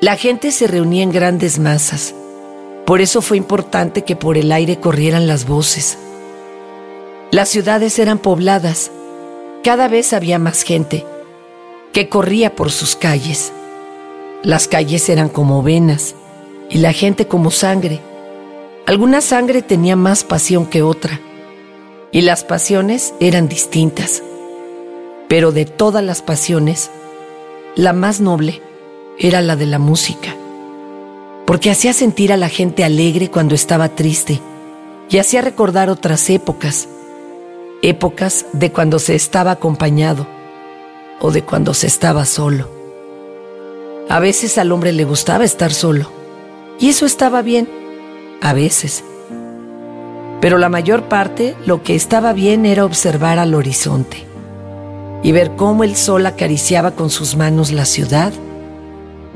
La gente se reunía en grandes masas. Por eso fue importante que por el aire corrieran las voces. Las ciudades eran pobladas. Cada vez había más gente que corría por sus calles. Las calles eran como venas y la gente como sangre. Alguna sangre tenía más pasión que otra y las pasiones eran distintas. Pero de todas las pasiones, la más noble era la de la música, porque hacía sentir a la gente alegre cuando estaba triste y hacía recordar otras épocas, épocas de cuando se estaba acompañado o de cuando se estaba solo. A veces al hombre le gustaba estar solo, y eso estaba bien, a veces. Pero la mayor parte lo que estaba bien era observar al horizonte y ver cómo el sol acariciaba con sus manos la ciudad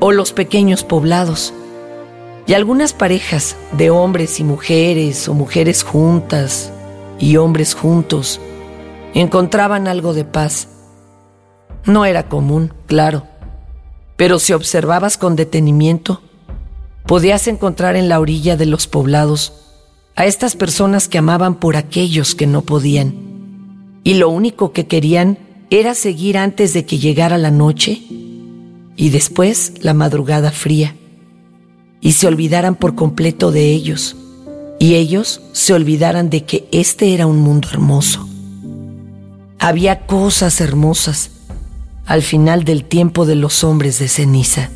o los pequeños poblados. Y algunas parejas de hombres y mujeres o mujeres juntas y hombres juntos encontraban algo de paz. No era común, claro, pero si observabas con detenimiento, podías encontrar en la orilla de los poblados a estas personas que amaban por aquellos que no podían. Y lo único que querían era seguir antes de que llegara la noche y después la madrugada fría, y se olvidaran por completo de ellos, y ellos se olvidaran de que este era un mundo hermoso. Había cosas hermosas al final del tiempo de los hombres de ceniza.